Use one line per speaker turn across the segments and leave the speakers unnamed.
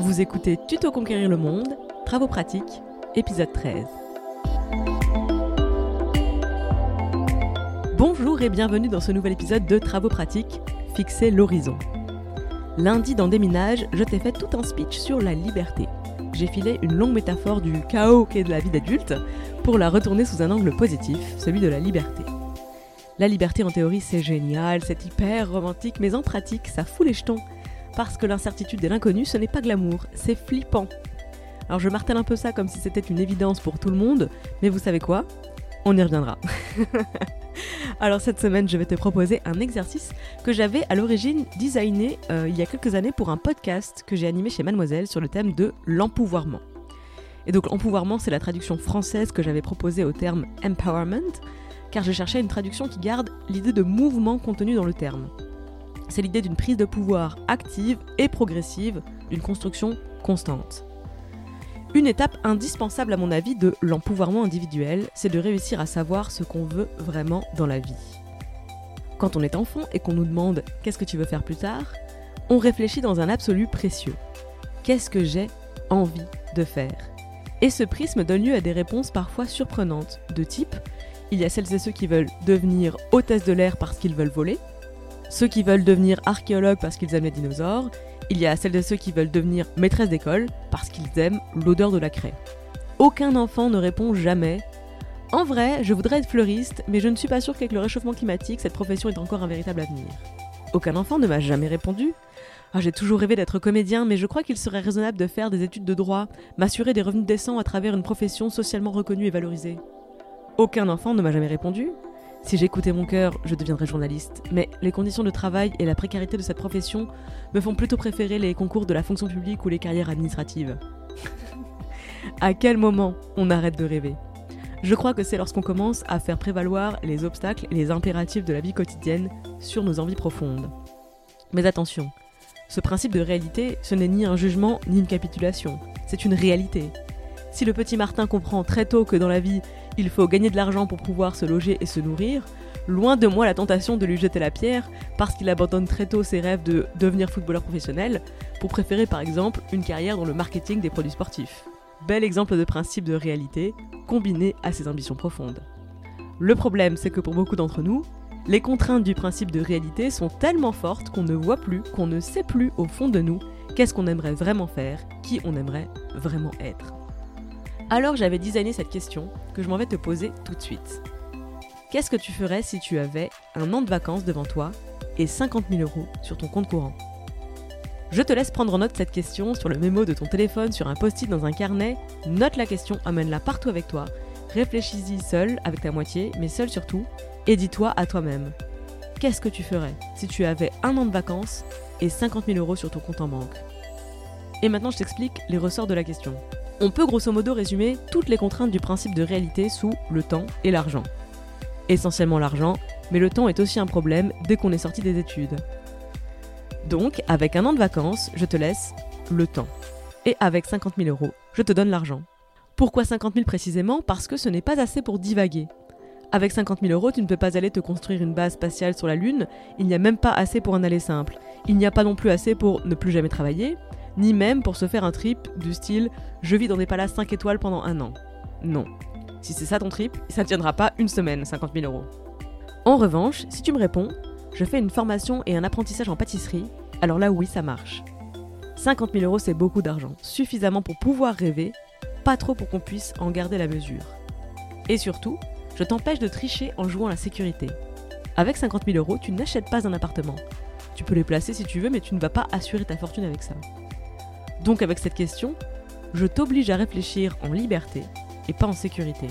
Vous écoutez Tuto Conquérir le Monde, Travaux pratiques, épisode 13. Bonjour et bienvenue dans ce nouvel épisode de Travaux pratiques, Fixer l'horizon. Lundi dans Déminage, je t'ai fait tout un speech sur la liberté. J'ai filé une longue métaphore du chaos qu'est de la vie d'adulte pour la retourner sous un angle positif, celui de la liberté. La liberté en théorie c'est génial, c'est hyper romantique, mais en pratique ça fout les jetons. Parce que l'incertitude et l'inconnu ce n'est pas glamour, c'est flippant. Alors je martèle un peu ça comme si c'était une évidence pour tout le monde, mais vous savez quoi? On y reviendra. Alors cette semaine, je vais te proposer un exercice que j'avais à l'origine designé euh, il y a quelques années pour un podcast que j'ai animé chez Mademoiselle sur le thème de l'empouvoirment. Et donc l'empouvoirment, c'est la traduction française que j'avais proposée au terme empowerment, car je cherchais une traduction qui garde l'idée de mouvement contenu dans le terme. C'est l'idée d'une prise de pouvoir active et progressive, d'une construction constante. Une étape indispensable à mon avis de l'empouvoirment individuel, c'est de réussir à savoir ce qu'on veut vraiment dans la vie. Quand on est enfant et qu'on nous demande qu'est-ce que tu veux faire plus tard, on réfléchit dans un absolu précieux. Qu'est-ce que j'ai envie de faire? Et ce prisme donne lieu à des réponses parfois surprenantes, de type il y a celles et ceux qui veulent devenir hôtesse de l'air parce qu'ils veulent voler, ceux qui veulent devenir archéologues parce qu'ils aiment les dinosaures, il y a celles de ceux qui veulent devenir maîtresse d'école parce qu'ils aiment l'odeur de la craie. Aucun enfant ne répond jamais En vrai, je voudrais être fleuriste, mais je ne suis pas sûr qu'avec le réchauffement climatique, cette profession est encore un véritable avenir. Aucun enfant ne m'a jamais répondu ah, J'ai toujours rêvé d'être comédien, mais je crois qu'il serait raisonnable de faire des études de droit, m'assurer des revenus décents à travers une profession socialement reconnue et valorisée. Aucun enfant ne m'a jamais répondu si j'écoutais mon cœur, je deviendrais journaliste. Mais les conditions de travail et la précarité de cette profession me font plutôt préférer les concours de la fonction publique ou les carrières administratives. à quel moment on arrête de rêver? Je crois que c'est lorsqu'on commence à faire prévaloir les obstacles et les impératifs de la vie quotidienne sur nos envies profondes. Mais attention, ce principe de réalité, ce n'est ni un jugement ni une capitulation, c'est une réalité. Si le petit Martin comprend très tôt que dans la vie, il faut gagner de l'argent pour pouvoir se loger et se nourrir, loin de moi la tentation de lui jeter la pierre parce qu'il abandonne très tôt ses rêves de devenir footballeur professionnel pour préférer par exemple une carrière dans le marketing des produits sportifs. Bel exemple de principe de réalité combiné à ses ambitions profondes. Le problème, c'est que pour beaucoup d'entre nous, les contraintes du principe de réalité sont tellement fortes qu'on ne voit plus, qu'on ne sait plus au fond de nous qu'est-ce qu'on aimerait vraiment faire, qui on aimerait vraiment être. Alors j'avais designé cette question que je m'en vais te poser tout de suite. Qu'est-ce que tu ferais si tu avais un an de vacances devant toi et 50 000 euros sur ton compte courant? Je te laisse prendre note de cette question sur le mémo de ton téléphone, sur un post-it dans un carnet. Note la question, amène-la partout avec toi. Réfléchis-y seul, avec ta moitié, mais seul surtout, et dis-toi à toi-même. Qu'est-ce que tu ferais si tu avais un an de vacances et 50 000 euros sur ton compte en banque? Et maintenant je t'explique les ressorts de la question. On peut grosso modo résumer toutes les contraintes du principe de réalité sous le temps et l'argent. Essentiellement l'argent, mais le temps est aussi un problème dès qu'on est sorti des études. Donc, avec un an de vacances, je te laisse le temps. Et avec 50 000 euros, je te donne l'argent. Pourquoi 50 000 précisément? Parce que ce n'est pas assez pour divaguer. Avec 50 000 euros, tu ne peux pas aller te construire une base spatiale sur la Lune, il n'y a même pas assez pour un aller simple. Il n'y a pas non plus assez pour ne plus jamais travailler, ni même pour se faire un trip du style je vis dans des palaces 5 étoiles pendant un an. Non. Si c'est ça ton trip, ça ne tiendra pas une semaine, 50 000 euros. En revanche, si tu me réponds, je fais une formation et un apprentissage en pâtisserie, alors là oui, ça marche. 50 000 euros, c'est beaucoup d'argent, suffisamment pour pouvoir rêver, pas trop pour qu'on puisse en garder la mesure. Et surtout, je t'empêche de tricher en jouant la sécurité. Avec 50 000 euros, tu n'achètes pas un appartement. Tu peux les placer si tu veux, mais tu ne vas pas assurer ta fortune avec ça. Donc avec cette question, je t'oblige à réfléchir en liberté et pas en sécurité.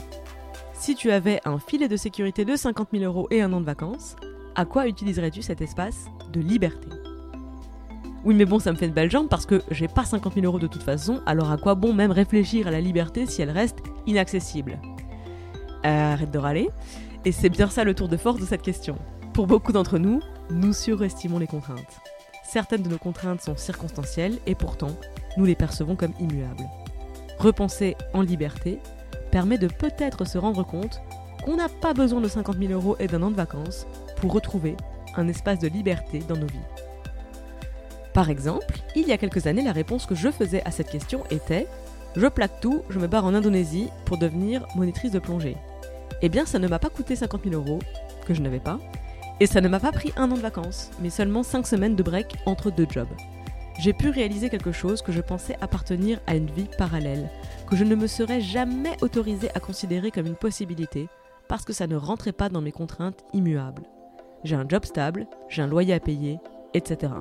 Si tu avais un filet de sécurité de 50 000 euros et un an de vacances, à quoi utiliserais-tu cet espace de liberté? Oui, mais bon, ça me fait une belle jambe parce que j'ai pas 50 000 euros de toute façon, alors à quoi bon même réfléchir à la liberté si elle reste inaccessible? Arrête de râler. Et c'est bien ça le tour de force de cette question. Pour beaucoup d'entre nous, nous surestimons les contraintes. Certaines de nos contraintes sont circonstancielles et pourtant, nous les percevons comme immuables. Repenser en liberté permet de peut-être se rendre compte qu'on n'a pas besoin de 50 000 euros et d'un an de vacances pour retrouver un espace de liberté dans nos vies. Par exemple, il y a quelques années, la réponse que je faisais à cette question était Je plaque tout, je me barre en Indonésie pour devenir monitrice de plongée. Eh bien, ça ne m'a pas coûté 50 000 euros, que je n'avais pas, et ça ne m'a pas pris un an de vacances, mais seulement 5 semaines de break entre deux jobs. J'ai pu réaliser quelque chose que je pensais appartenir à une vie parallèle, que je ne me serais jamais autorisé à considérer comme une possibilité, parce que ça ne rentrait pas dans mes contraintes immuables. J'ai un job stable, j'ai un loyer à payer, etc.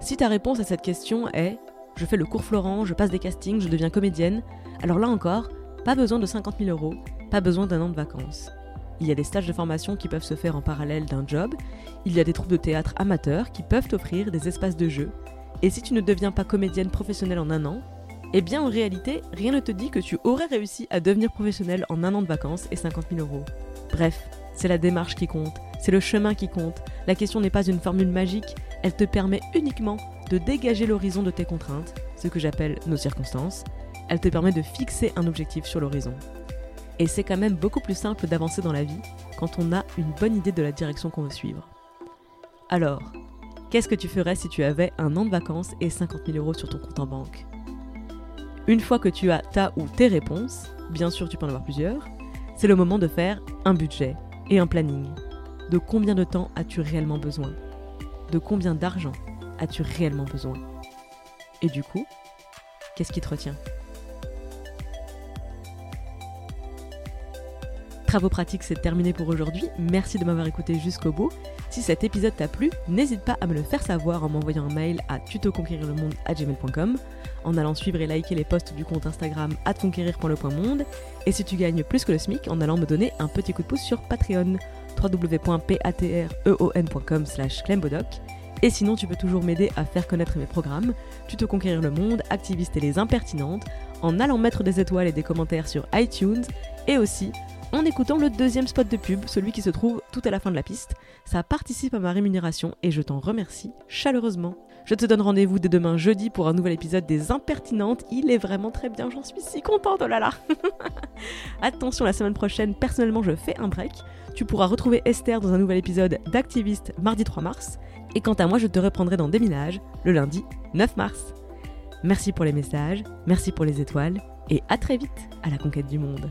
Si ta réponse à cette question est je fais le cours Florent, je passe des castings, je deviens comédienne, alors là encore, pas besoin de 50 000 euros, pas besoin d'un an de vacances. Il y a des stages de formation qui peuvent se faire en parallèle d'un job, il y a des troupes de théâtre amateurs qui peuvent offrir des espaces de jeu, et si tu ne deviens pas comédienne professionnelle en un an, eh bien en réalité, rien ne te dit que tu aurais réussi à devenir professionnelle en un an de vacances et 50 000 euros. Bref, c'est la démarche qui compte, c'est le chemin qui compte. La question n'est pas une formule magique, elle te permet uniquement de dégager l'horizon de tes contraintes, ce que j'appelle nos circonstances. Elle te permet de fixer un objectif sur l'horizon. Et c'est quand même beaucoup plus simple d'avancer dans la vie quand on a une bonne idée de la direction qu'on veut suivre. Alors, qu'est-ce que tu ferais si tu avais un an de vacances et 50 000 euros sur ton compte en banque? Une fois que tu as ta ou tes réponses, bien sûr tu peux en avoir plusieurs, c'est le moment de faire un budget et un planning. De combien de temps as-tu réellement besoin? De combien d'argent as-tu réellement besoin? Et du coup, qu'est-ce qui te retient? Travaux pratiques, c'est terminé pour aujourd'hui. Merci de m'avoir écouté jusqu'au bout. Si cet épisode t'a plu, n'hésite pas à me le faire savoir en m'envoyant un mail à tutoconquérirlemonde@gmail.com, en allant suivre et liker les posts du compte Instagram @conquérir.le.monde, et si tu gagnes plus que le SMIC, en allant me donner un petit coup de pouce sur Patreon www.patreon.com slash Et sinon, tu peux toujours m'aider à faire connaître mes programmes, Tuto Conquérir le Monde, Activiste et les Impertinentes, en allant mettre des étoiles et des commentaires sur iTunes, et aussi en écoutant le deuxième spot de pub, celui qui se trouve tout à la fin de la piste. Ça participe à ma rémunération et je t'en remercie chaleureusement. Je te donne rendez-vous dès demain jeudi pour un nouvel épisode des Impertinentes. Il est vraiment très bien, j'en suis si contente, oh là là Attention, la semaine prochaine, personnellement, je fais un break. Tu pourras retrouver Esther dans un nouvel épisode d'Activiste mardi 3 mars. Et quant à moi, je te reprendrai dans Déminage le lundi 9 mars. Merci pour les messages, merci pour les étoiles, et à très vite à la conquête du monde.